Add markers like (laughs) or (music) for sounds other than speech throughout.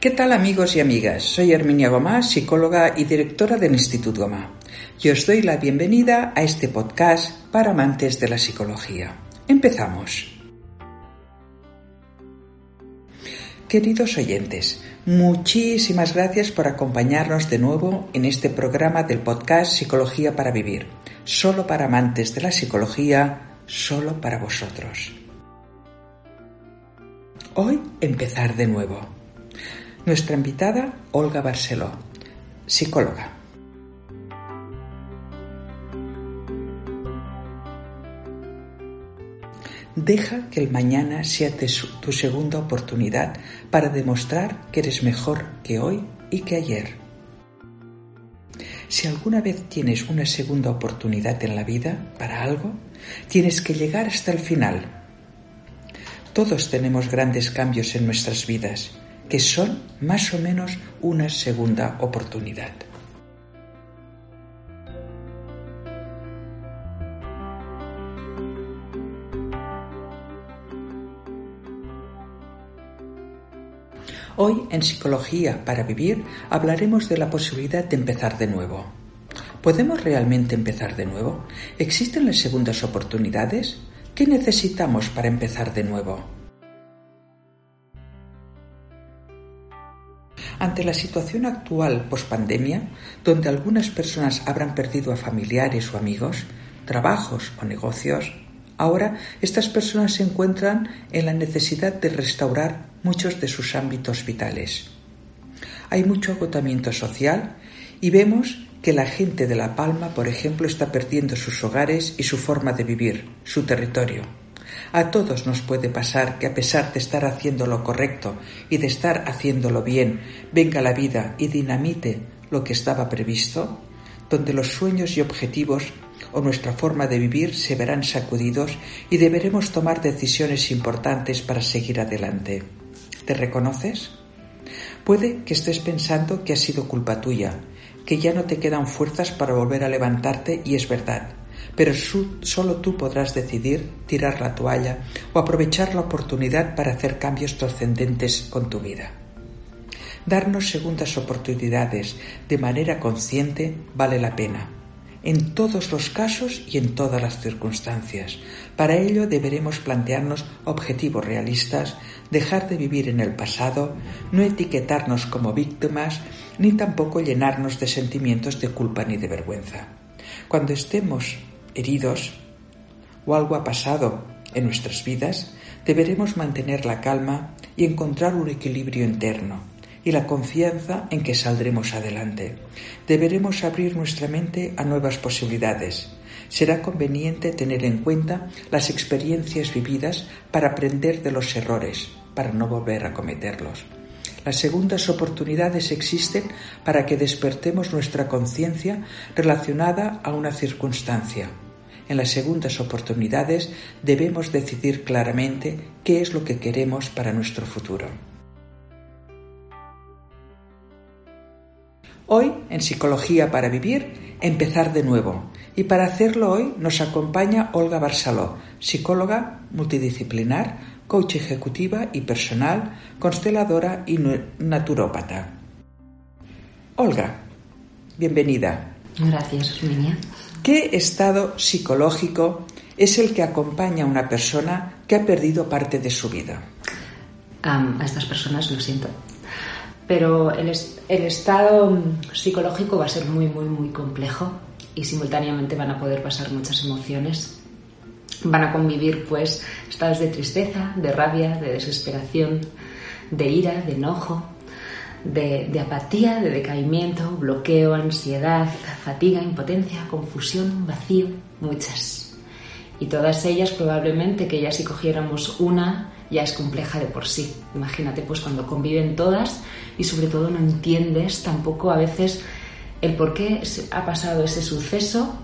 ¿Qué tal amigos y amigas? Soy Herminia Gomá, psicóloga y directora del Instituto Gomá. Y os doy la bienvenida a este podcast para amantes de la psicología. Empezamos. Queridos oyentes, muchísimas gracias por acompañarnos de nuevo en este programa del podcast Psicología para Vivir. Solo para amantes de la psicología, solo para vosotros. Hoy empezar de nuevo. Nuestra invitada, Olga Barceló, psicóloga. Deja que el mañana sea tu segunda oportunidad para demostrar que eres mejor que hoy y que ayer. Si alguna vez tienes una segunda oportunidad en la vida para algo, tienes que llegar hasta el final. Todos tenemos grandes cambios en nuestras vidas que son más o menos una segunda oportunidad. Hoy en Psicología para Vivir hablaremos de la posibilidad de empezar de nuevo. ¿Podemos realmente empezar de nuevo? ¿Existen las segundas oportunidades? ¿Qué necesitamos para empezar de nuevo? Ante la situación actual post-pandemia, donde algunas personas habrán perdido a familiares o amigos, trabajos o negocios, ahora estas personas se encuentran en la necesidad de restaurar muchos de sus ámbitos vitales. Hay mucho agotamiento social y vemos que la gente de La Palma, por ejemplo, está perdiendo sus hogares y su forma de vivir, su territorio. A todos nos puede pasar que a pesar de estar haciendo lo correcto y de estar haciéndolo bien, venga la vida y dinamite lo que estaba previsto, donde los sueños y objetivos o nuestra forma de vivir se verán sacudidos y deberemos tomar decisiones importantes para seguir adelante. ¿Te reconoces? Puede que estés pensando que ha sido culpa tuya, que ya no te quedan fuerzas para volver a levantarte y es verdad pero solo tú podrás decidir tirar la toalla o aprovechar la oportunidad para hacer cambios trascendentes con tu vida. Darnos segundas oportunidades de manera consciente vale la pena, en todos los casos y en todas las circunstancias. Para ello deberemos plantearnos objetivos realistas, dejar de vivir en el pasado, no etiquetarnos como víctimas, ni tampoco llenarnos de sentimientos de culpa ni de vergüenza. Cuando estemos heridos o algo ha pasado en nuestras vidas, deberemos mantener la calma y encontrar un equilibrio interno y la confianza en que saldremos adelante. Deberemos abrir nuestra mente a nuevas posibilidades. Será conveniente tener en cuenta las experiencias vividas para aprender de los errores, para no volver a cometerlos. Las segundas oportunidades existen para que despertemos nuestra conciencia relacionada a una circunstancia en las segundas oportunidades debemos decidir claramente qué es lo que queremos para nuestro futuro. Hoy, en Psicología para Vivir, empezar de nuevo. Y para hacerlo hoy nos acompaña Olga Barceló, psicóloga multidisciplinar, coach ejecutiva y personal, consteladora y naturópata. Olga, bienvenida. Gracias, Minia. ¿Qué estado psicológico es el que acompaña a una persona que ha perdido parte de su vida? a estas personas lo siento. Pero el, el estado psicológico va a ser muy, muy, muy complejo y simultáneamente van a poder pasar muchas emociones. Van a convivir pues estados de tristeza, de rabia, de desesperación, de ira, de enojo, de, apatía, de decaimiento, bloqueo, ansiedad, fatiga, impotencia, confusión, vacío, muchas. Y todas ellas probablemente que ya si cogiéramos una ya es compleja de por sí. Imagínate pues cuando conviven todas y sobre todo no entiendes tampoco a veces el por qué ha pasado ese suceso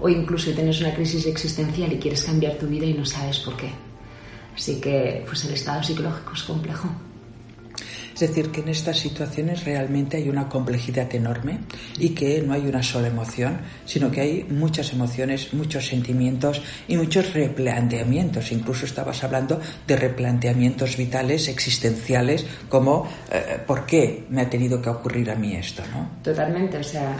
o incluso tienes una crisis existencial y quieres cambiar tu vida y no sabes por qué. Así que pues el estado psicológico es complejo. Es decir, que en estas situaciones realmente hay una complejidad enorme y que no hay una sola emoción, sino que hay muchas emociones, muchos sentimientos y muchos replanteamientos. Incluso estabas hablando de replanteamientos vitales, existenciales, como eh, ¿por qué me ha tenido que ocurrir a mí esto? ¿no? Totalmente, o sea,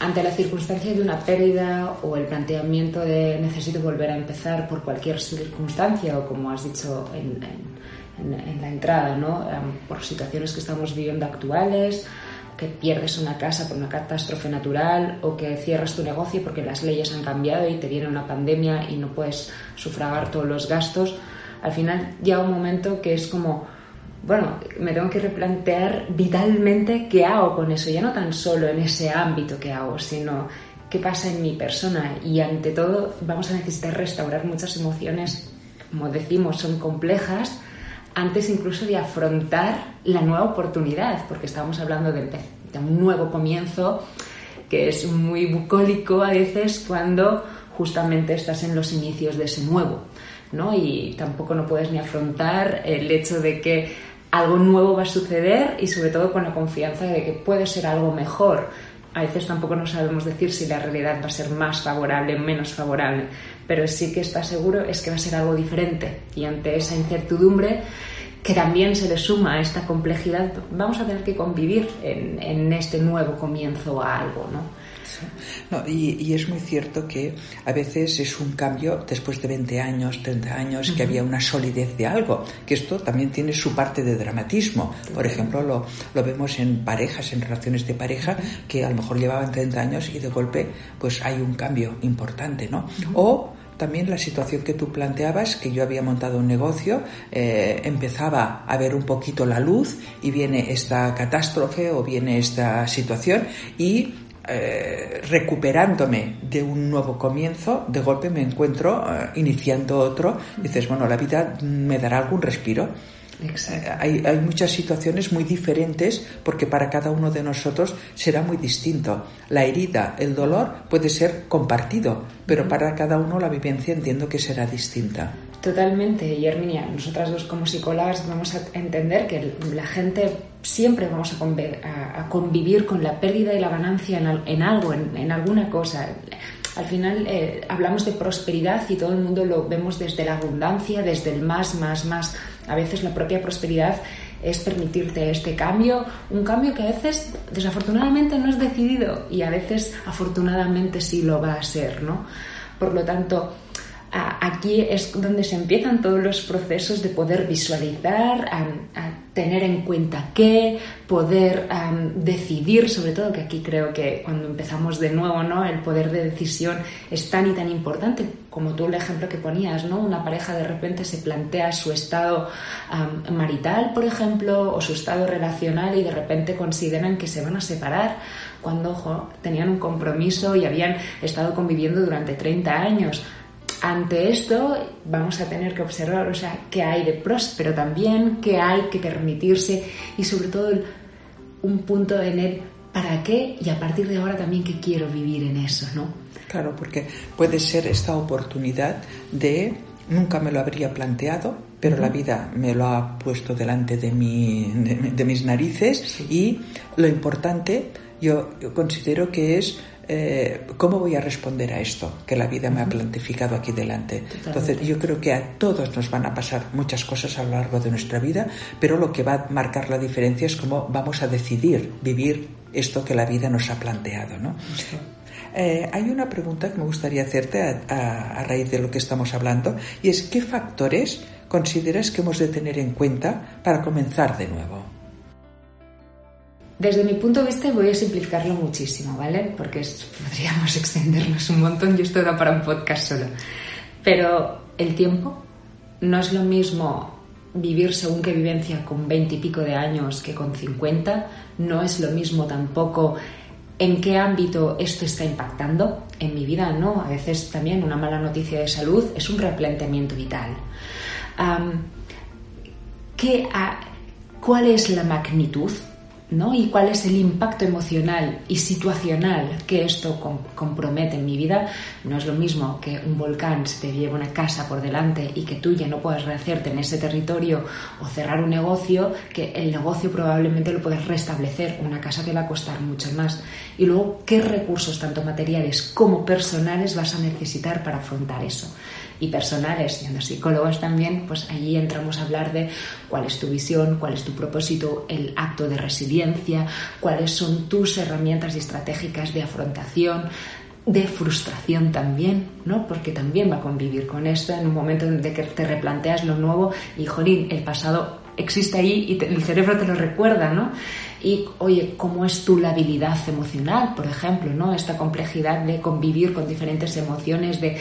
ante la circunstancia de una pérdida o el planteamiento de necesito volver a empezar por cualquier circunstancia o como has dicho en, en, la entrada, ¿no? por situaciones que estamos viviendo actuales, que pierdes una casa por una catástrofe natural o que cierras tu negocio porque las leyes han cambiado y te viene una pandemia y no puedes sufragar todos los gastos, al final llega un momento que es como, bueno, me tengo que replantear vitalmente qué hago con eso, ya no tan solo en ese ámbito que hago, sino qué pasa en mi persona y ante todo vamos a necesitar restaurar muchas emociones, como decimos, son complejas antes incluso de afrontar la nueva oportunidad, porque estábamos hablando de, un nuevo comienzo que es muy bucólico a veces cuando justamente estás en los inicios de ese nuevo, ¿no? Y tampoco no puedes ni afrontar el hecho de que algo nuevo va a suceder y sobre todo con la confianza de que puede ser algo mejor. A veces tampoco no sabemos decir si la realidad va a ser más favorable o menos favorable, pero sí que está seguro es que va a ser algo diferente. Y ante esa incertidumbre, que también se le suma a esta complejidad, vamos a tener que convivir en, este nuevo comienzo a algo, ¿no? Y, es muy cierto que a veces es un cambio después de 20 años, 30 años, que había una solidez de algo, que esto también tiene su parte de dramatismo. Por ejemplo, lo, lo vemos en parejas, en relaciones de pareja, que a lo mejor llevaban 30 años y de golpe pues hay un cambio importante, ¿no? O también la situación que tú planteabas, que yo había montado un negocio, eh, empezaba a ver un poquito la luz y viene esta catástrofe o viene esta situación y eh, recuperándome de un nuevo comienzo, de golpe me encuentro eh, iniciando otro. dices, bueno, la vida me dará algún respiro. Hay, hay, muchas situaciones muy diferentes porque para cada uno de nosotros será muy distinto. La herida, el dolor puede ser compartido, pero para cada uno la vivencia entiendo que será distinta. Totalmente, y Herminia, nosotras dos como psicólogas vamos a entender que la gente siempre vamos a, convivir con la pérdida y la ganancia en, algo, en, alguna cosa. Al final eh, hablamos de prosperidad y todo el mundo lo vemos desde la abundancia, desde el más, más, más a veces la propia prosperidad es permitirte este cambio, un cambio que a veces desafortunadamente no es decidido y a veces afortunadamente sí lo va a ser, ¿no? Por lo tanto, aquí es donde se empiezan todos los procesos de poder visualizar, a, tener en cuenta qué, poder decidir, sobre todo que aquí creo que cuando empezamos de nuevo, ¿no? El poder de decisión es tan y tan importante, como tú el ejemplo que ponías, ¿no? Una pareja de repente se plantea su estado marital, por ejemplo, o su estado relacional y de repente consideran que se van a separar cuando ojo, tenían un compromiso y habían estado conviviendo durante 30 años ante esto vamos a tener que observar, o sea, qué hay de próspero también, qué hay que permitirse y sobre todo un punto en el para qué y a partir de ahora también qué quiero vivir en eso, ¿no? Claro, porque puede ser esta oportunidad de nunca me lo habría planteado, pero la vida me lo ha puesto delante de, mi, de, mis narices y lo importante yo considero que es eh, ¿cómo voy a responder a esto que la vida me ha plantificado aquí delante? Entonces, yo creo que a todos nos van a pasar muchas cosas a lo largo de nuestra vida, pero lo que va a marcar la diferencia es cómo vamos a decidir vivir esto que la vida nos ha planteado, ¿no? Eh, hay una pregunta que me gustaría hacerte a, raíz de lo que estamos hablando y es ¿qué factores consideras que hemos de tener en cuenta para comenzar de nuevo? Desde mi punto de vista voy a simplificarlo muchísimo, ¿vale? Porque podríamos (laughs) extendernos un montón y esto para un podcast solo. Pero el tiempo no es lo mismo vivir según qué vivencia con 20 y pico de años que con 50. No es lo mismo tampoco en qué ámbito esto está impactando en mi vida, ¿no? A veces también una mala noticia de salud es un replanteamiento vital. ¿qué, ¿Cuál es la magnitud ¿no? y cuál es el impacto emocional y situacional que esto compromete en mi vida, no es lo mismo que un volcán se te lleve una casa por delante y que tú ya no puedas rehacerte en ese territorio o cerrar un negocio, que el negocio probablemente lo puedes restablecer, una casa te va a costar mucho más. Y luego, ¿qué recursos, tanto materiales como personales, vas a necesitar para afrontar eso? Y personales, siendo psicólogos también, pues allí entramos a hablar de cuál es tu visión, cuál es tu propósito, el acto de resiliencia, cuáles son tus herramientas estratégicas de afrontación, de frustración también, ¿no? Porque también va a convivir con esto en un momento en que te replanteas lo nuevo y, jolín, el pasado existe ahí y el cerebro te lo recuerda, ¿no? Y, oye, ¿cómo es tu labilidad emocional, por ejemplo, ¿no? Esta complejidad de convivir con diferentes emociones de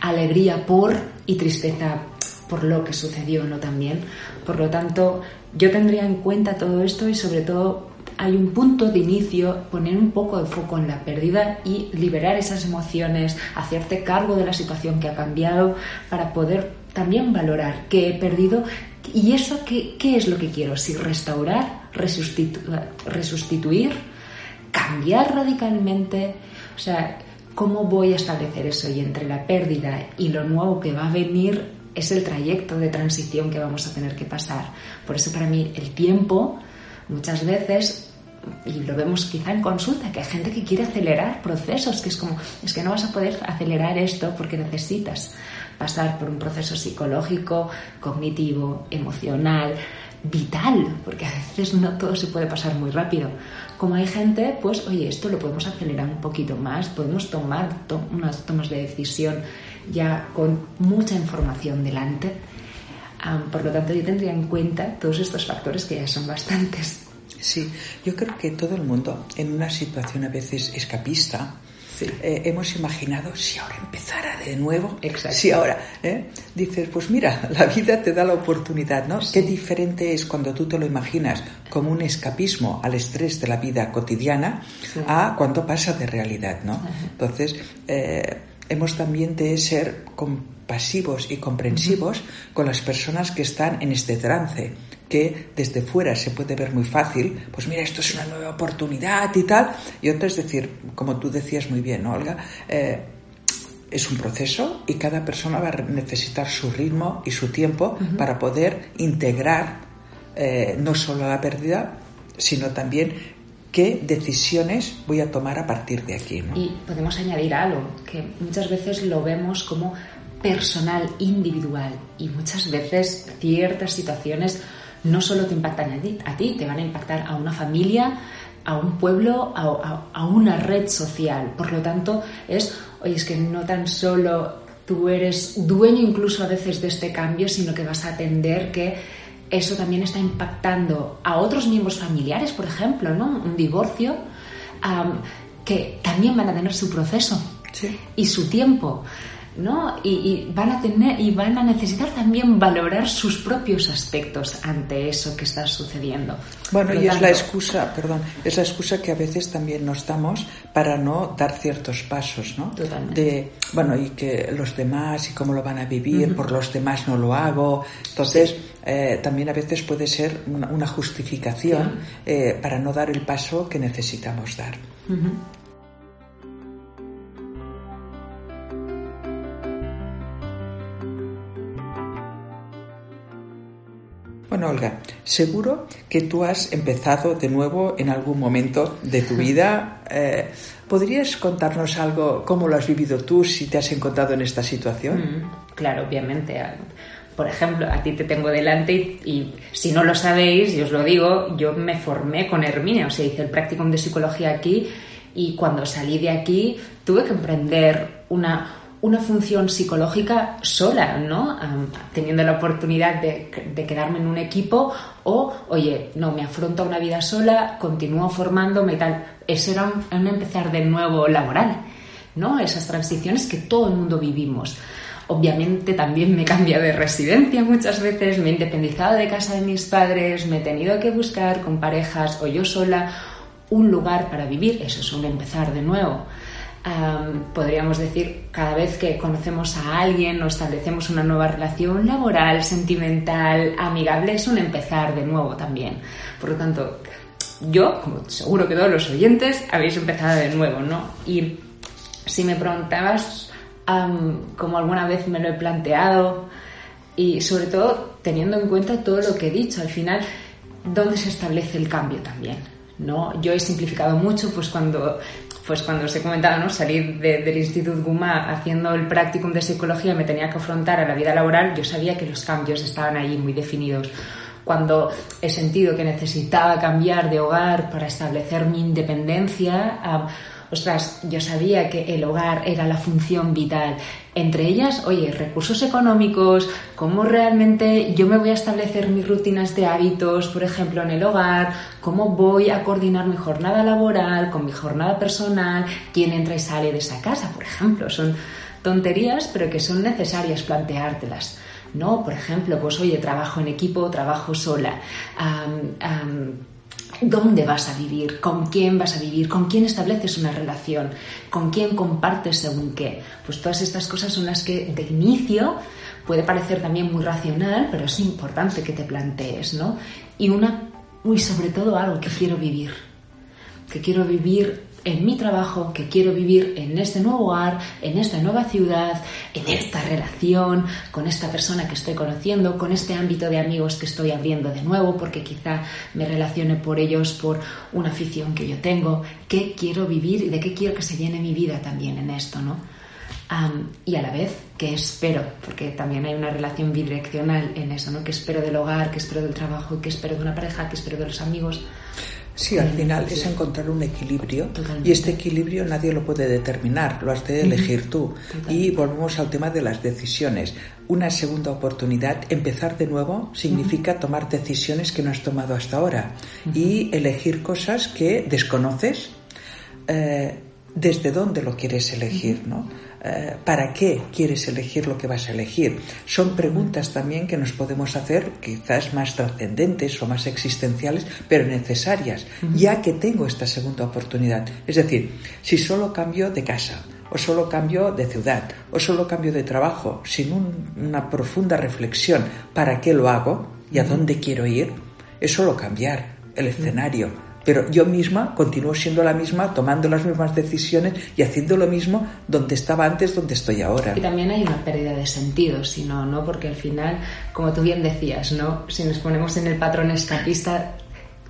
alegría por y tristeza por lo que sucedió, ¿no? También. Por lo tanto, yo tendría en cuenta todo esto y sobre todo hay un punto de inicio, poner un poco de foco en la pérdida y liberar esas emociones, hacerte cargo de la situación que ha cambiado para poder también valorar qué he perdido y eso qué, qué es lo que quiero, si restaurar, resustituir, cambiar radicalmente, o sea, ¿cómo voy a establecer eso? Y entre la pérdida y lo nuevo que va a venir es el trayecto de transición que vamos a tener que pasar. Por eso para mí el tiempo muchas veces y lo vemos quizá en consulta, que hay gente que quiere acelerar procesos, que es como, es que no vas a poder acelerar esto porque necesitas pasar por un proceso psicológico, cognitivo, emocional, vital, porque a veces no todo se puede pasar muy rápido. Como hay gente, pues oye, esto lo podemos acelerar un poquito más, podemos tomar unas tomas de decisión ya con mucha información delante. por lo tanto, yo tendría en cuenta todos estos factores que ya son bastantes. Sí, yo creo que todo el mundo en una situación a veces escapista, eh, hemos imaginado si ahora empezara de nuevo, si ahora ¿eh? dices, pues mira, la vida te da la oportunidad, ¿no? Qué diferente es cuando tú te lo imaginas como un escapismo al estrés de la vida cotidiana a cuando pasa de realidad, ¿no? Entonces, eh, hemos también de ser compasivos y comprensivos con las personas que están en este trance que desde fuera se puede ver muy fácil, pues mira, esto es una nueva oportunidad y tal, y otra es decir, como tú decías muy bien, ¿no, Olga? Eh, es un proceso y cada persona va a necesitar su ritmo y su tiempo para poder integrar eh, no solo la pérdida, sino también qué decisiones voy a tomar a partir de aquí. Y podemos añadir algo, que muchas veces lo vemos como personal, individual, y muchas veces ciertas situaciones no solo te impactan a ti, te van a impactar a una familia, a un pueblo, a, una red social. Por lo tanto, es, oye, es que no tan solo tú eres dueño incluso a veces de este cambio, sino que vas a atender que eso también está impactando a otros miembros familiares, por ejemplo, ¿no? Un divorcio, que también van a tener su proceso y su tiempo. ¿No? Y, van a tener y van a necesitar también valorar sus propios aspectos ante eso que está sucediendo. Bueno, y es la excusa, perdón, es la excusa que a veces también nos damos para no dar ciertos pasos, ¿no? Totalmente. De, bueno, y que los demás y cómo lo van a vivir, por los demás no lo hago. Entonces, eh, también a veces puede ser una, justificación eh, para no dar el paso que necesitamos dar. Bueno, Olga, seguro que tú has empezado de nuevo en algún momento de tu vida. (laughs) Eh, ¿Podrías contarnos algo, cómo lo has vivido tú, si te has encontrado en esta situación? Mm, claro, obviamente. Por ejemplo, a ti te tengo delante y, si no lo sabéis, y os lo digo, yo me formé con Herminia, o sea, hice el practicum de psicología aquí y cuando salí de aquí tuve que emprender una, una función psicológica sola, ¿no? teniendo la oportunidad de, quedarme en un equipo o, oye, no, me afronto una vida sola, continúo formándome y tal. Eso era un, empezar de nuevo laboral, ¿no? Esas transiciones que todo el mundo vivimos. Obviamente también me he cambiado de residencia muchas veces, me he independizado de casa de mis padres, me he tenido que buscar con parejas o yo sola un lugar para vivir, eso es un empezar de nuevo. Podríamos decir, cada vez que conocemos a alguien o establecemos una nueva relación laboral, sentimental, amigable, es un empezar de nuevo también. Por lo tanto, yo, como seguro que todos los oyentes, habéis empezado de nuevo, ¿no? Y si me preguntabas como alguna vez me lo he planteado y sobre todo teniendo en cuenta todo lo que he dicho, al final, ¿dónde se establece el cambio también? ¿no? Yo he simplificado mucho pues cuando pues cuando os he comentado, ¿no? salir del Instituto Guma haciendo el practicum de psicología me tenía que afrontar a la vida laboral, yo sabía que los cambios estaban ahí muy definidos. Cuando he sentido que necesitaba cambiar de hogar para establecer mi independencia, ostras, yo sabía que el hogar era la función vital. Entre ellas, oye, recursos económicos, cómo realmente yo me voy a establecer mis rutinas de hábitos, por ejemplo, en el hogar, cómo voy a coordinar mi jornada laboral con mi jornada personal, quién entra y sale de esa casa, por ejemplo. Son tonterías, pero que son necesarias planteártelas. ¿no? Por ejemplo, pues oye, trabajo en equipo, trabajo sola dónde vas a vivir, con quién vas a vivir, con quién estableces una relación, con quién compartes según qué. Pues todas estas cosas son las que de inicio puede parecer también muy racional, pero es importante que te plantees, ¿no? Y una, y sobre todo algo que quiero vivir, que quiero vivir en mi trabajo, que quiero vivir en este nuevo hogar, en esta nueva ciudad, en esta relación, con esta persona que estoy conociendo, con este ámbito de amigos que estoy abriendo de nuevo, porque quizá me relacione por ellos por una afición que yo tengo, qué quiero vivir y de qué quiero que se llene mi vida también en esto, ¿no? y a la vez, qué espero, porque también hay una relación bidireccional en eso, ¿no? ¿Qué espero del hogar, qué espero del trabajo, qué espero de una pareja, qué espero de los amigos? Sí, al final es encontrar un equilibrio y este equilibrio nadie lo puede determinar, lo has de elegir tú. Y volvemos al tema de las decisiones. Una segunda oportunidad, empezar de nuevo, significa tomar decisiones que no has tomado hasta ahora y elegir cosas que desconoces. Eh, desde dónde lo quieres elegir, ¿no? Eh, ¿Para qué quieres elegir lo que vas a elegir? Son preguntas también que nos podemos hacer, quizás más trascendentes o más existenciales, pero necesarias, ya que tengo esta segunda oportunidad. Es decir, si solo cambio de casa, o solo cambio de ciudad, o solo cambio de trabajo, sin una profunda reflexión, ¿para qué lo hago y a dónde quiero ir? Es solo cambiar el escenario pero yo misma continúo siendo la misma, tomando las mismas decisiones y haciendo lo mismo donde estaba antes, donde estoy ahora. Y también hay una pérdida de sentido, si no, ¿no? Porque al final, como tú bien decías, ¿no? Si nos ponemos en el patrón escapista,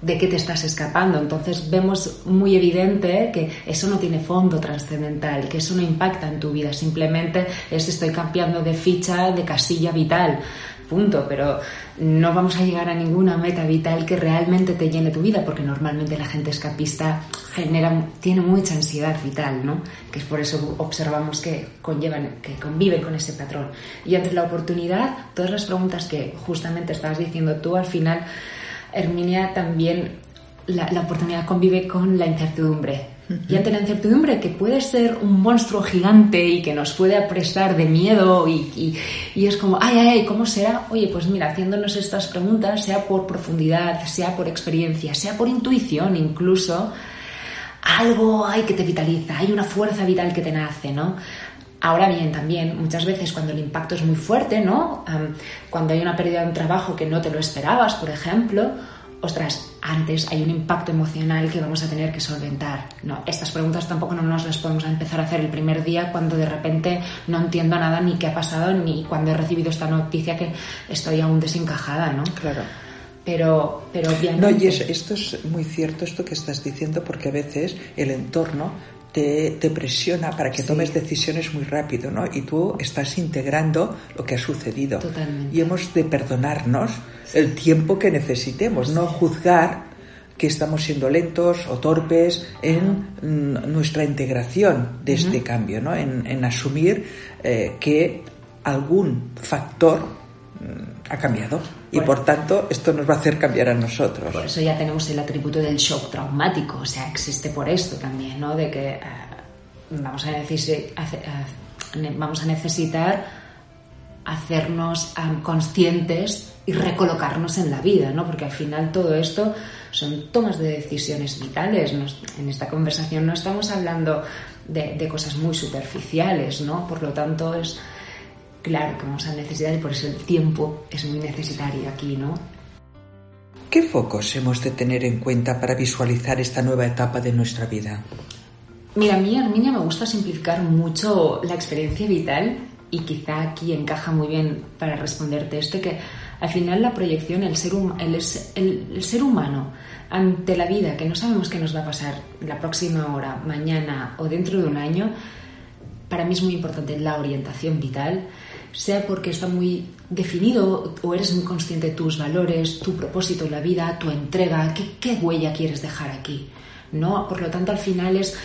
de qué te estás escapando. Entonces vemos muy evidente que eso no tiene fondo trascendental, que eso no impacta en tu vida, simplemente es estoy cambiando de ficha, de casilla vital punto, pero no vamos a llegar a ninguna meta vital que realmente te llene tu vida, porque normalmente la gente escapista genera, tiene mucha ansiedad vital, ¿no? Que es por eso observamos que conllevan, que conviven con ese patrón. Y ante la oportunidad, todas las preguntas que justamente estabas diciendo tú, al final, Herminia también la, la oportunidad convive con la incertidumbre y ante la incertidumbre que puede ser un monstruo gigante y que nos puede apresar de miedo y, y, es como, ay, ay, ¿cómo será? Oye, pues mira, haciéndonos estas preguntas, sea por profundidad, sea por experiencia, sea por intuición incluso, algo hay que te vitaliza, hay una fuerza vital que te nace, ¿no? Ahora bien, también muchas veces cuando el impacto es muy fuerte, ¿no? cuando hay una pérdida de un trabajo que no te lo esperabas, por ejemplo, ostras, antes hay un impacto emocional que vamos a tener que solventar. No, estas preguntas tampoco no nos las podemos empezar a hacer el primer día cuando de repente no entiendo nada ni qué ha pasado ni cuando he recibido esta noticia que estoy aún desencajada, ¿no? Claro. Pero, pero obviamente... No, y esto es muy cierto, esto que estás diciendo, porque a veces el entorno te, presiona para que tomes decisiones muy rápido, ¿no? Y tú estás integrando lo que ha sucedido. Totalmente. Y hemos de perdonarnos el tiempo que necesitemos, no juzgar que estamos siendo lentos o torpes en nuestra integración de este cambio, ¿no? en, asumir eh, que algún factor mm, ha cambiado y por tanto esto nos va a hacer cambiar a nosotros. Por eso ya tenemos el atributo del shock traumático, o sea, existe por esto también, ¿no? De que eh, vamos, a necesitar, vamos a necesitar hacernos conscientes y recolocarnos en la vida, ¿no? Porque al final todo esto son tomas de decisiones vitales. en esta conversación no estamos hablando de, de, cosas muy superficiales, ¿no? Por lo tanto, es claro que vamos a necesitar y por eso el tiempo es muy necesario aquí, ¿no? ¿Qué focos hemos de tener en cuenta para visualizar esta nueva etapa de nuestra vida? Mira, a mí, Arminia, me gusta simplificar mucho la experiencia vital y quizá aquí encaja muy bien para responderte esto, que al final la proyección, el ser, el, ser humano ante la vida, que no sabemos qué nos va a pasar la próxima hora, mañana o dentro de un año, para mí es muy importante la orientación vital, sea porque está muy definido o eres muy consciente de tus valores, tu propósito en la vida, tu entrega, qué, qué huella quieres dejar aquí. ¿no? Por lo tanto, al final es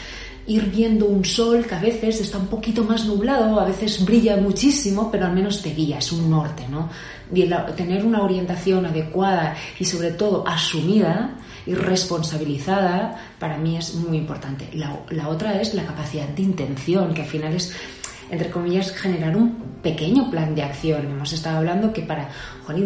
ir viendo un sol que a veces está un poquito más nublado, a veces brilla muchísimo, pero al menos te guía, es un norte, ¿no? Y tener una orientación adecuada y sobre todo asumida y responsabilizada para mí es muy importante. La, la otra es la capacidad de intención, que al final es entre comillas, generar un pequeño plan de acción. Hemos estado hablando que para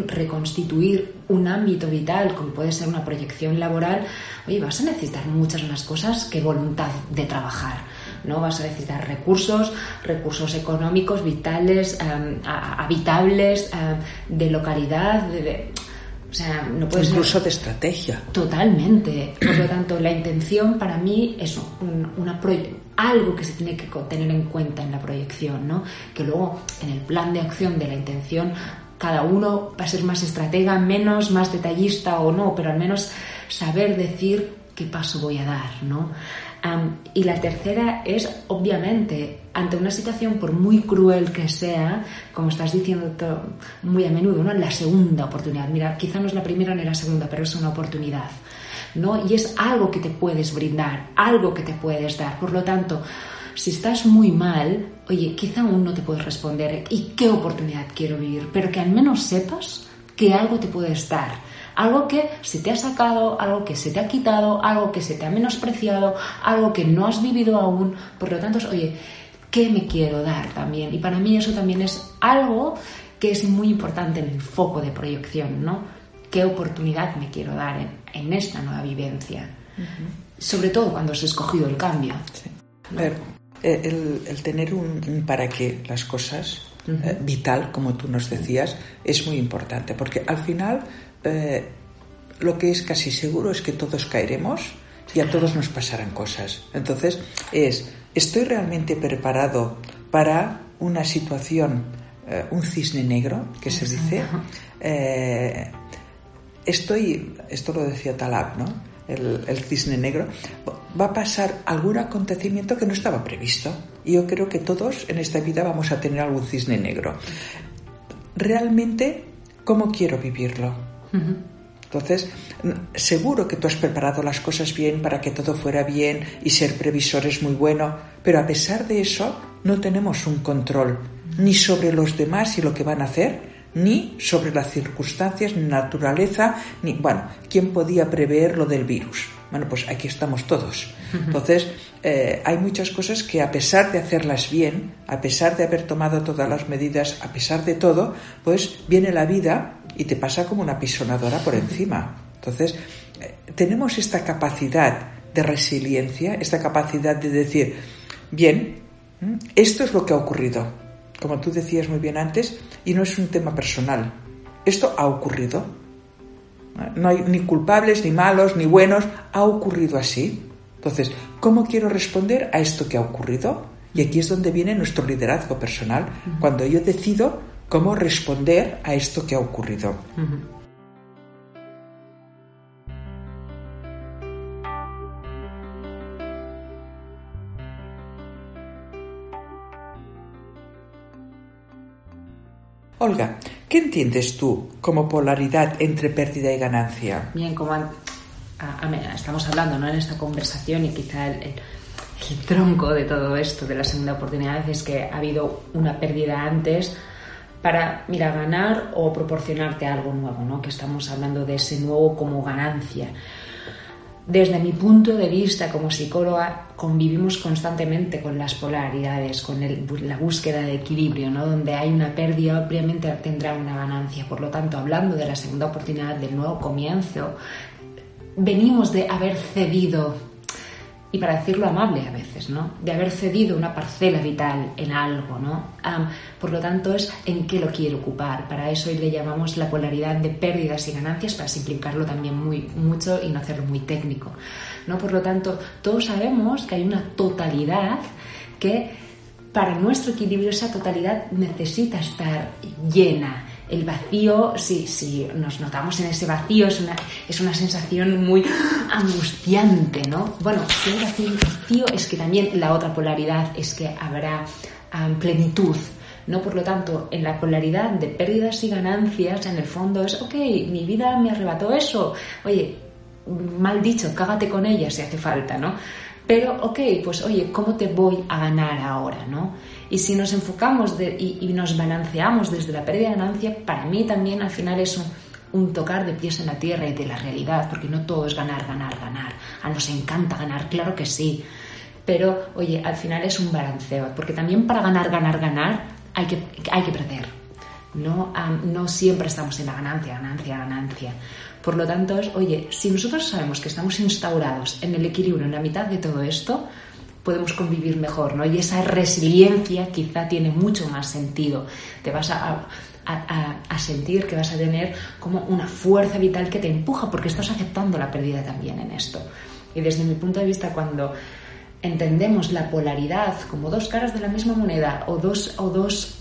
reconstituir un ámbito vital, como puede ser una proyección laboral, oye, vas a necesitar muchas más cosas que voluntad de trabajar. ¿no? Vas a necesitar recursos, recursos económicos, vitales, em, habitables, em, de localidad, de o sea, no puede Incluso de estrategia. Totalmente. Por lo tanto, la intención para mí es una algo que se tiene que tener en cuenta en la proyección, ¿no? Que luego en el plan de acción de la intención cada uno va a ser más estratega, menos, más detallista o no, pero al menos saber decir qué paso voy a dar, ¿no? y la tercera es, obviamente, ante una situación, por muy cruel que sea, como estás diciendo muy a menudo, ¿no? la segunda oportunidad. Mira, quizá no es la primera ni la segunda, pero es una oportunidad. ¿No? Y es algo que te puedes brindar, algo que te puedes dar. Por lo tanto, si estás muy mal, oye, quizá aún no te puedes responder y qué oportunidad quiero vivir, pero que al menos sepas que algo te puedes dar algo que se te ha sacado, algo que se te ha quitado, algo que se te ha menospreciado, algo que no has vivido aún. Por lo tanto, oye, ¿qué me quiero dar también? Y para mí eso también es algo que es muy importante en el foco de proyección, ¿no? ¿Qué oportunidad me quiero dar en, esta nueva vivencia? Sobre todo cuando has escogido el cambio. A ver, eh, el, tener un, para qué las cosas eh, vital, como tú nos decías, es muy importante, porque al final eh, lo que es casi seguro es que todos caeremos y a todos nos pasarán cosas. Entonces, es, ¿estoy realmente preparado para una situación, eh, un cisne negro, que se dice? Eh, estoy, esto lo decía Talab, ¿no? El, el, cisne negro, va a pasar algún acontecimiento que no estaba previsto. Y yo creo que todos en esta vida vamos a tener algún cisne negro. Realmente, ¿cómo quiero vivirlo? Entonces, seguro que tú has preparado las cosas bien para que todo fuera bien y ser previsor es muy bueno, pero a pesar de eso no tenemos un control ni sobre los demás y lo que van a hacer, ni sobre las circunstancias, ni naturaleza, ni, bueno, ¿quién podía prever lo del virus? Bueno, pues aquí estamos todos. Entonces, eh, hay muchas cosas que a pesar de hacerlas bien, a pesar de haber tomado todas las medidas, a pesar de todo, pues viene la vida y te pasa como una pisonadora por encima. Entonces, eh, tenemos esta capacidad de resiliencia, esta capacidad de decir, bien, esto es lo que ha ocurrido, como tú decías muy bien antes, y no es un tema personal. Esto ha ocurrido. No hay ni culpables, ni malos, ni buenos. Ha ocurrido así. Entonces, ¿cómo quiero responder a esto que ha ocurrido? Y aquí es donde viene nuestro liderazgo personal, cuando yo decido cómo responder a esto que ha ocurrido. Olga, ¿qué entiendes tú como polaridad entre pérdida y ganancia? Bien, como estamos hablando ¿no? en esta conversación y quizá el, tronco de todo esto, de la segunda oportunidad, es que ha habido una pérdida antes para, mira, ganar o proporcionarte algo nuevo, ¿no? Que estamos hablando de ese nuevo como ganancia. Desde mi punto de vista como psicóloga, convivimos constantemente con las polaridades, con la búsqueda de equilibrio, ¿no? Donde hay una pérdida, obviamente tendrá una ganancia. Por lo tanto, hablando de la segunda oportunidad, del nuevo comienzo, venimos de haber cedido y para decirlo amable a veces, ¿no? De haber cedido una parcela vital en algo, ¿no? por lo tanto, es en qué lo quiere ocupar. Para eso le llamamos la polaridad de pérdidas y ganancias, para simplificarlo también muy, mucho y no hacerlo muy técnico, ¿no? Por lo tanto, todos sabemos que hay una totalidad que para nuestro equilibrio esa totalidad necesita estar llena, el vacío, si, si nos notamos en ese vacío, es una, es una sensación muy angustiante, ¿no? Bueno, si hay vacío, es que también la otra polaridad es que habrá plenitud. ¿no? Por lo tanto, en la polaridad de pérdidas y ganancias, en el fondo es, ok, mi vida me arrebató eso, oye, mal dicho, cágate con ella si hace falta, ¿no? Pero, ok, pues oye, ¿cómo te voy a ganar ahora? ¿no? Y si nos enfocamos y, nos balanceamos desde la pérdida de ganancia, para mí también al final es un, tocar de pies en la tierra y de la realidad, porque no todo es ganar, ganar, ganar. A nos encanta ganar, claro que sí. Pero, oye, al final es un balanceo, porque también para ganar, ganar, ganar hay que, hay que perder. No, no siempre estamos en la ganancia, ganancia, ganancia. Por lo tanto, es, oye, si nosotros sabemos que estamos instaurados en el equilibrio, en la mitad de todo esto, podemos convivir mejor, ¿no? Y esa resiliencia quizá tiene mucho más sentido. Te vas a, a, sentir que vas a tener como una fuerza vital que te empuja porque estás aceptando la pérdida también en esto. Y desde mi punto de vista, cuando entendemos la polaridad como dos caras de la misma moneda o dos, o dos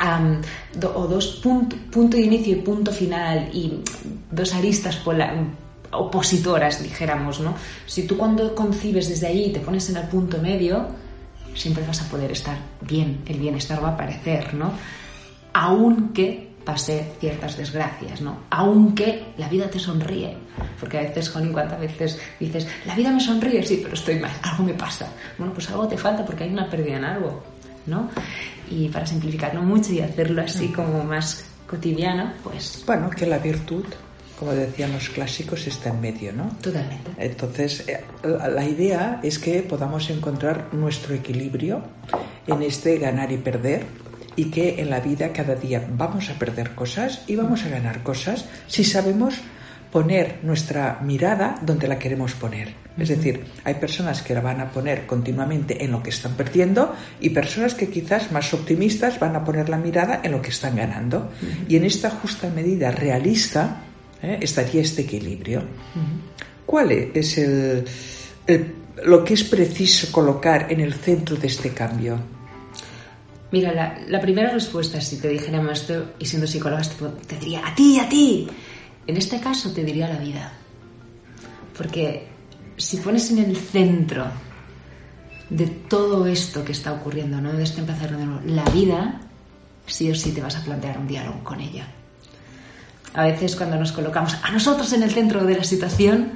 o dos punto, de inicio y punto final y dos aristas opositoras, dijéramos, ¿no? Si tú cuando concibes desde ahí te pones en el punto medio, siempre vas a poder estar bien, el bienestar va a aparecer, ¿no? Aunque pase ciertas desgracias, ¿no? Aunque la vida te sonríe. Porque a veces, Joni, ¿cuántas veces dices, la vida me sonríe? Sí, pero estoy mal, (laughs) algo me pasa. Bueno, pues algo te falta porque hay una pérdida en algo, ¿no? Y para simplificarlo mucho y hacerlo así como más cotidiano, pues... Bueno, que la virtud, como decían los clásicos, está en medio, ¿no? Totalmente. Entonces, eh, la idea es que podamos encontrar nuestro equilibrio en este ganar y perder y que en la vida cada día vamos a perder cosas y vamos a ganar cosas si sabemos poner nuestra mirada donde la queremos poner. Es decir, hay personas que la van a poner continuamente en lo que están perdiendo y personas que quizás más optimistas van a poner la mirada en lo que están ganando. Y en esta justa medida realista ¿eh? estaría este equilibrio. ¿Cuál es el, lo que es preciso colocar en el centro de este cambio? Mira, la, primera respuesta, si te dijera esto y siendo psicóloga, te diría a ti, a ti. En este caso te diría la vida. Porque si pones en el centro de todo esto que está ocurriendo, ¿no? De este empezar de nuevo, la vida, sí o sí te vas a plantear un diálogo con ella. A veces cuando nos colocamos a nosotros en el centro de la situación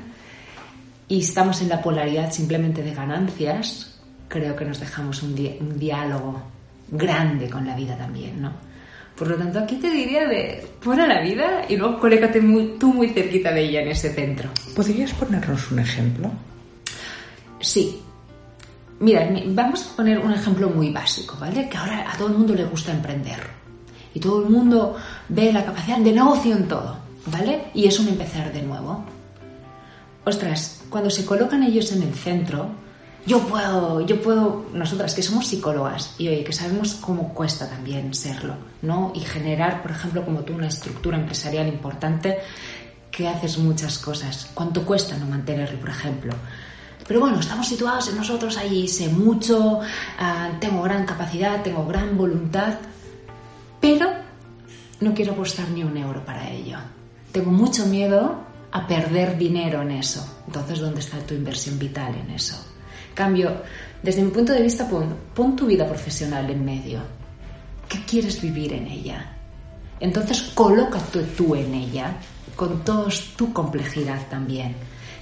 y estamos en la polaridad simplemente de ganancias, creo que nos dejamos un, un diálogo grande con la vida también, ¿no? Por lo tanto, aquí te diría de pon a la vida y luego colócate muy, tú muy cerquita de ella en ese centro. ¿Podrías ponernos un ejemplo? Sí. Mira, vamos a poner un ejemplo muy básico, ¿vale? Que ahora a todo el mundo le gusta emprender. Y todo el mundo ve la capacidad de negocio en todo, ¿vale? Y es un empezar de nuevo. Ostras, cuando se colocan ellos en el centro, yo puedo, yo puedo, nosotras que somos psicólogas y oye, que sabemos cómo cuesta también serlo, ¿no? Y generar, por ejemplo, como tú, una estructura empresarial importante que haces muchas cosas. ¿Cuánto cuesta no mantenerlo, por ejemplo? Pero bueno, estamos situados en nosotros ahí, sé mucho, ah, tengo gran capacidad, tengo gran voluntad, pero no quiero apostar ni un euro para ello. Tengo mucho miedo a perder dinero en eso. Entonces, ¿dónde está tu inversión vital en eso? Cambio, desde mi punto de vista, pon, tu vida profesional en medio. ¿Qué quieres vivir en ella? Entonces colócate tú en ella, con toda tu complejidad también.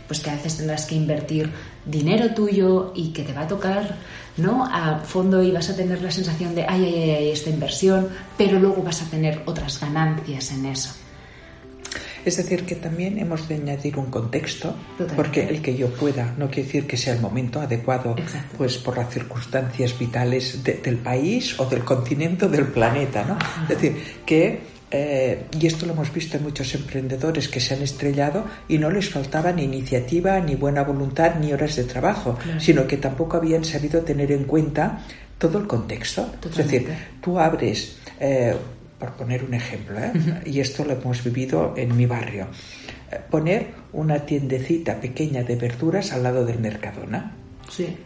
Pues que a veces tendrás que invertir dinero tuyo y que te va a tocar, ¿no? A fondo y vas a tener la sensación de, ay, ay, ay, esta inversión, pero luego vas a tener otras ganancias en eso. Es decir, que también hemos de añadir un contexto, porque el que yo pueda no quiere decir que sea el momento adecuado, pues por las circunstancias vitales del país o del continente o del planeta, ¿no? Es decir, que eh, y esto lo hemos visto en muchos emprendedores que se han estrellado y no les faltaba ni iniciativa, ni buena voluntad, ni horas de trabajo, sino que tampoco habían sabido tener en cuenta todo el contexto. Es decir, tú abres, eh, por poner un ejemplo, ¿eh? y esto lo hemos vivido en mi barrio, poner una tiendecita pequeña de verduras al lado del Mercadona. Sí.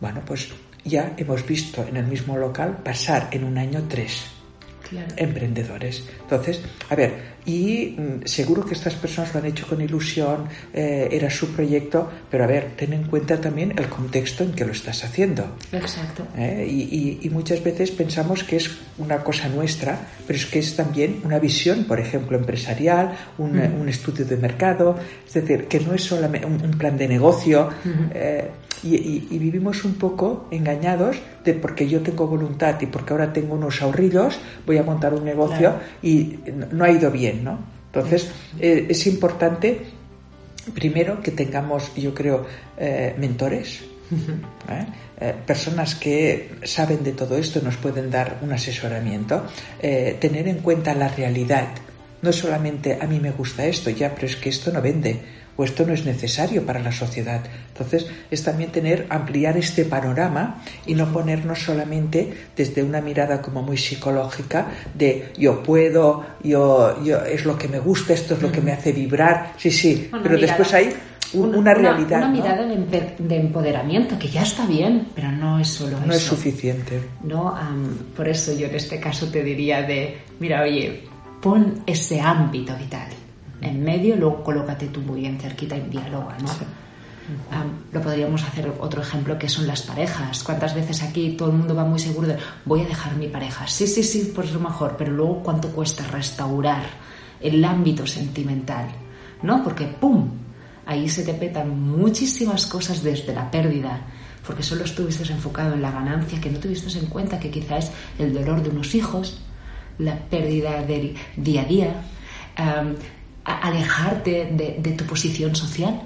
Bueno, pues ya hemos visto en el mismo local pasar en un año tres emprendedores. Entonces, a ver, y mm, seguro que estas personas lo han hecho con ilusión, eh, era su proyecto, pero a ver, ten en cuenta también el contexto en que lo estás haciendo. Exacto. ¿Eh? Y, muchas veces pensamos que es una cosa nuestra, pero es que es también una visión, por ejemplo, empresarial, un, mm. estudio de mercado, es decir, que no es solamente un, plan de negocio y, vivimos un poco engañados de porque yo tengo voluntad y porque ahora tengo unos ahorrillos, voy a montar un negocio y no ha ido bien, ¿no? Entonces, eh, es importante, primero, que tengamos, yo creo, eh, mentores, ¿eh? personas que saben de todo esto, nos pueden dar un asesoramiento, tener en cuenta la realidad. No solamente a mí me gusta esto, ya, pero es que esto no vende o esto no es necesario para la sociedad. Entonces, es también tener, ampliar este panorama y no ponernos solamente desde una mirada como muy psicológica de yo puedo, yo, yo es lo que me gusta, esto es lo que me hace vibrar. Sí, sí, pero después hay una, realidad. Una, mirada de, empoderamiento, que ya está bien, pero no es solo eso. No es suficiente. No, por eso yo en este caso te diría de, mira, oye, pon ese ámbito vital en medio, luego colócate tú muy bien cerquita y dialoga, ¿no? lo podríamos hacer otro ejemplo que son las parejas. ¿Cuántas veces aquí todo el mundo va muy seguro de voy a dejar mi pareja? Sí, sí, sí, por lo mejor, pero luego cuánto cuesta restaurar el ámbito sentimental, ¿no? Porque ¡pum! Ahí se te petan muchísimas cosas desde la pérdida, porque solo estuviste enfocado en la ganancia, que no tuviste en cuenta que quizás el dolor de unos hijos, la pérdida del día a día, alejarte de, tu posición social,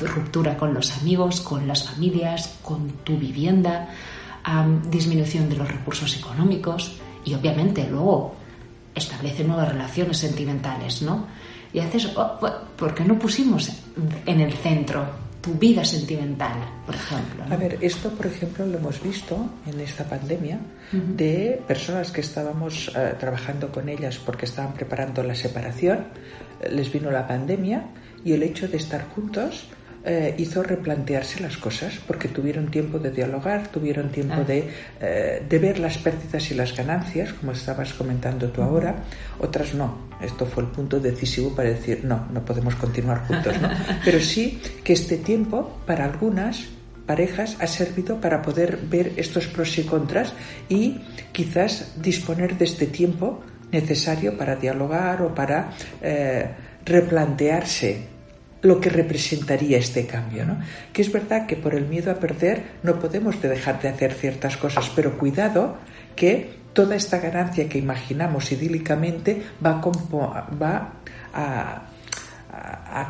ruptura con los amigos, con las familias, con tu vivienda, disminución de los recursos económicos y obviamente luego establece nuevas relaciones sentimentales, ¿no? Y haces, oh, ¿por qué no pusimos en el centro tu vida sentimental, por ejemplo. A ver, esto, por ejemplo, lo hemos visto en esta pandemia de personas que estábamos eh, trabajando con ellas porque estaban preparando la separación, eh, les vino la pandemia y el hecho de estar juntos eh, hizo replantearse las cosas porque tuvieron tiempo de dialogar, tuvieron tiempo ah. de, eh, de, ver las pérdidas y las ganancias, como estabas comentando tú ahora, otras no. Esto fue el punto decisivo para decir, no, no podemos continuar juntos. (laughs) Pero sí que este tiempo, para algunas parejas, ha servido para poder ver estos pros y contras y quizás disponer de este tiempo necesario para dialogar o para eh, replantearse lo que representaría este cambio, ¿no? Que es verdad que por el miedo a perder no podemos dejar de hacer ciertas cosas, pero cuidado que toda esta ganancia que imaginamos idílicamente va, a,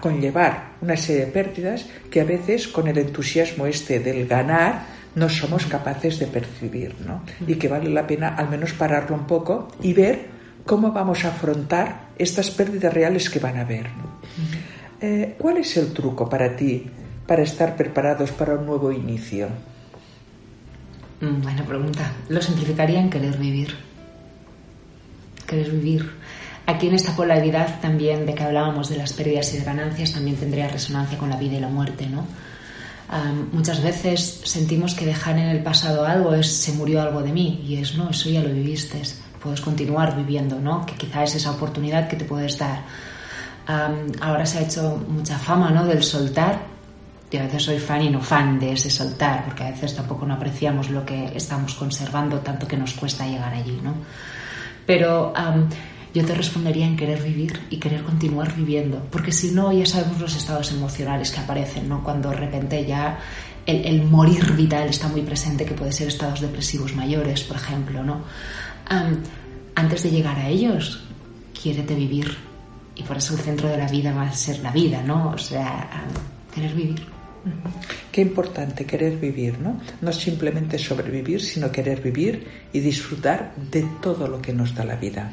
conllevar una serie de pérdidas que a veces con el entusiasmo este del ganar no somos capaces de percibir, ¿no? Y que vale la pena al menos pararlo un poco y ver cómo vamos a afrontar estas pérdidas reales que van a haber. ¿no? Eh, ¿Cuál es el truco para ti para estar preparados para un nuevo inicio? Mm, buena pregunta. Lo simplificaría en querer vivir. Querer vivir. Aquí en esta polaridad también de que hablábamos de las pérdidas y de ganancias también tendría resonancia con la vida y la muerte, ¿no? muchas veces sentimos que dejar en el pasado algo es se murió algo de mí y es no, eso ya lo viviste, puedes continuar viviendo, ¿no? Que quizá es esa oportunidad que te puedes dar ahora se ha hecho mucha fama ¿no? del soltar. Yo a veces soy fan y no fan de ese soltar, porque a veces tampoco no apreciamos lo que estamos conservando, tanto que nos cuesta llegar allí. ¿no? Pero yo te respondería en querer vivir y querer continuar viviendo, porque si no, ya sabemos los estados emocionales que aparecen, ¿no? cuando de repente ya el, morir vital está muy presente, que puede ser estados depresivos mayores, por ejemplo. ¿no? antes de llegar a ellos, quiérete vivir y por eso el centro de la vida va a ser la vida, ¿no? O sea, querer vivir. Qué importante querer vivir, ¿no? No simplemente sobrevivir, sino querer vivir y disfrutar de todo lo que nos da la vida.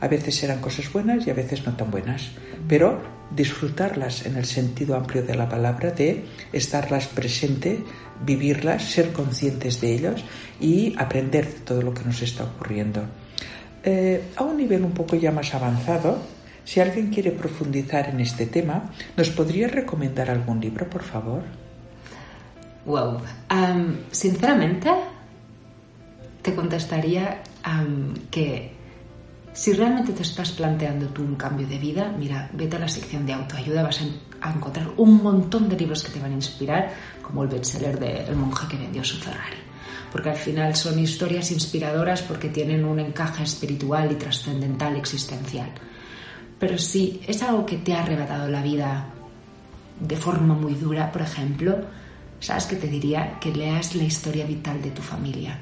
A veces serán cosas buenas y a veces no tan buenas, pero disfrutarlas en el sentido amplio de la palabra, de estarlas presente, vivirlas, ser conscientes de ellos y aprender de todo lo que nos está ocurriendo. Eh, a un nivel un poco ya más avanzado, si alguien quiere profundizar en este tema, ¿nos podría recomendar algún libro, por favor? Wow. sinceramente, te contestaría que si realmente te estás planteando tú un cambio de vida, mira, vete a la sección de autoayuda, vas a encontrar un montón de libros que te van a inspirar, como el bestseller de El monje que vendió su Ferrari. Porque al final son historias inspiradoras porque tienen un encaje espiritual y trascendental existencial. Pero si es algo que te ha arrebatado la vida de forma muy dura, por ejemplo, ¿sabes que te diría? Que leas la historia vital de tu familia.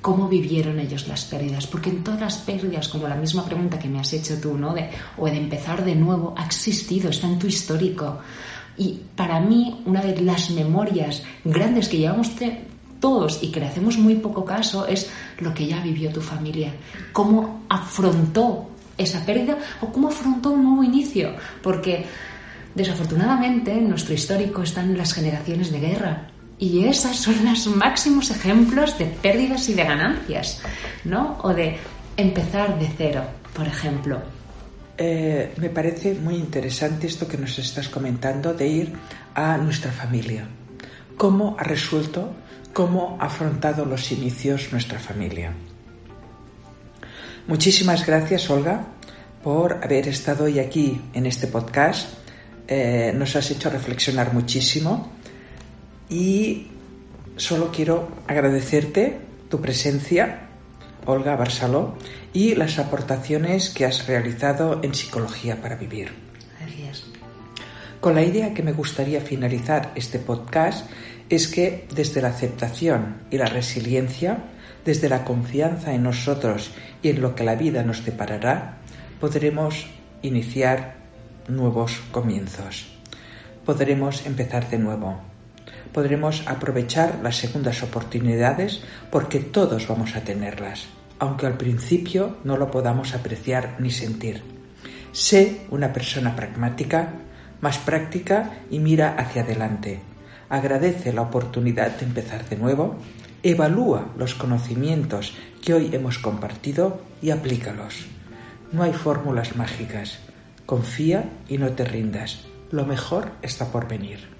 ¿Cómo vivieron ellos las pérdidas? Porque en todas las pérdidas, como la misma pregunta que me has hecho tú, ¿no? De, o de empezar de nuevo, ha existido, está en tu histórico. Y para mí, una de las memorias grandes que llevamos todos y que le hacemos muy poco caso es lo que ya vivió tu familia. Cómo afrontó esa pérdida o cómo afrontó un nuevo inicio, porque desafortunadamente en nuestro histórico están las generaciones de guerra y esas son los máximos ejemplos de pérdidas y de ganancias, ¿no? O de empezar de cero, por ejemplo. Eh, me parece muy interesante esto que nos estás comentando de ir a nuestra familia. ¿Cómo ha resuelto, cómo ha afrontado los inicios nuestra familia? Muchísimas gracias, Olga, por haber estado hoy aquí en este podcast. Eh, nos has hecho reflexionar muchísimo y solo quiero agradecerte tu presencia, Olga Barsaló, y las aportaciones que has realizado en Psicología para Vivir. Gracias. Con la idea que me gustaría finalizar este podcast es que desde la aceptación y la resiliencia, desde la confianza en nosotros y en lo que la vida nos deparará, podremos iniciar nuevos comienzos. Podremos empezar de nuevo. Podremos aprovechar las segundas oportunidades porque todos vamos a tenerlas, aunque al principio no lo podamos apreciar ni sentir. Sé una persona pragmática, más práctica y mira hacia adelante. Agradece la oportunidad de empezar de nuevo Evalúa los conocimientos que hoy hemos compartido y aplícalos. No hay fórmulas mágicas. Confía y no te rindas. Lo mejor está por venir.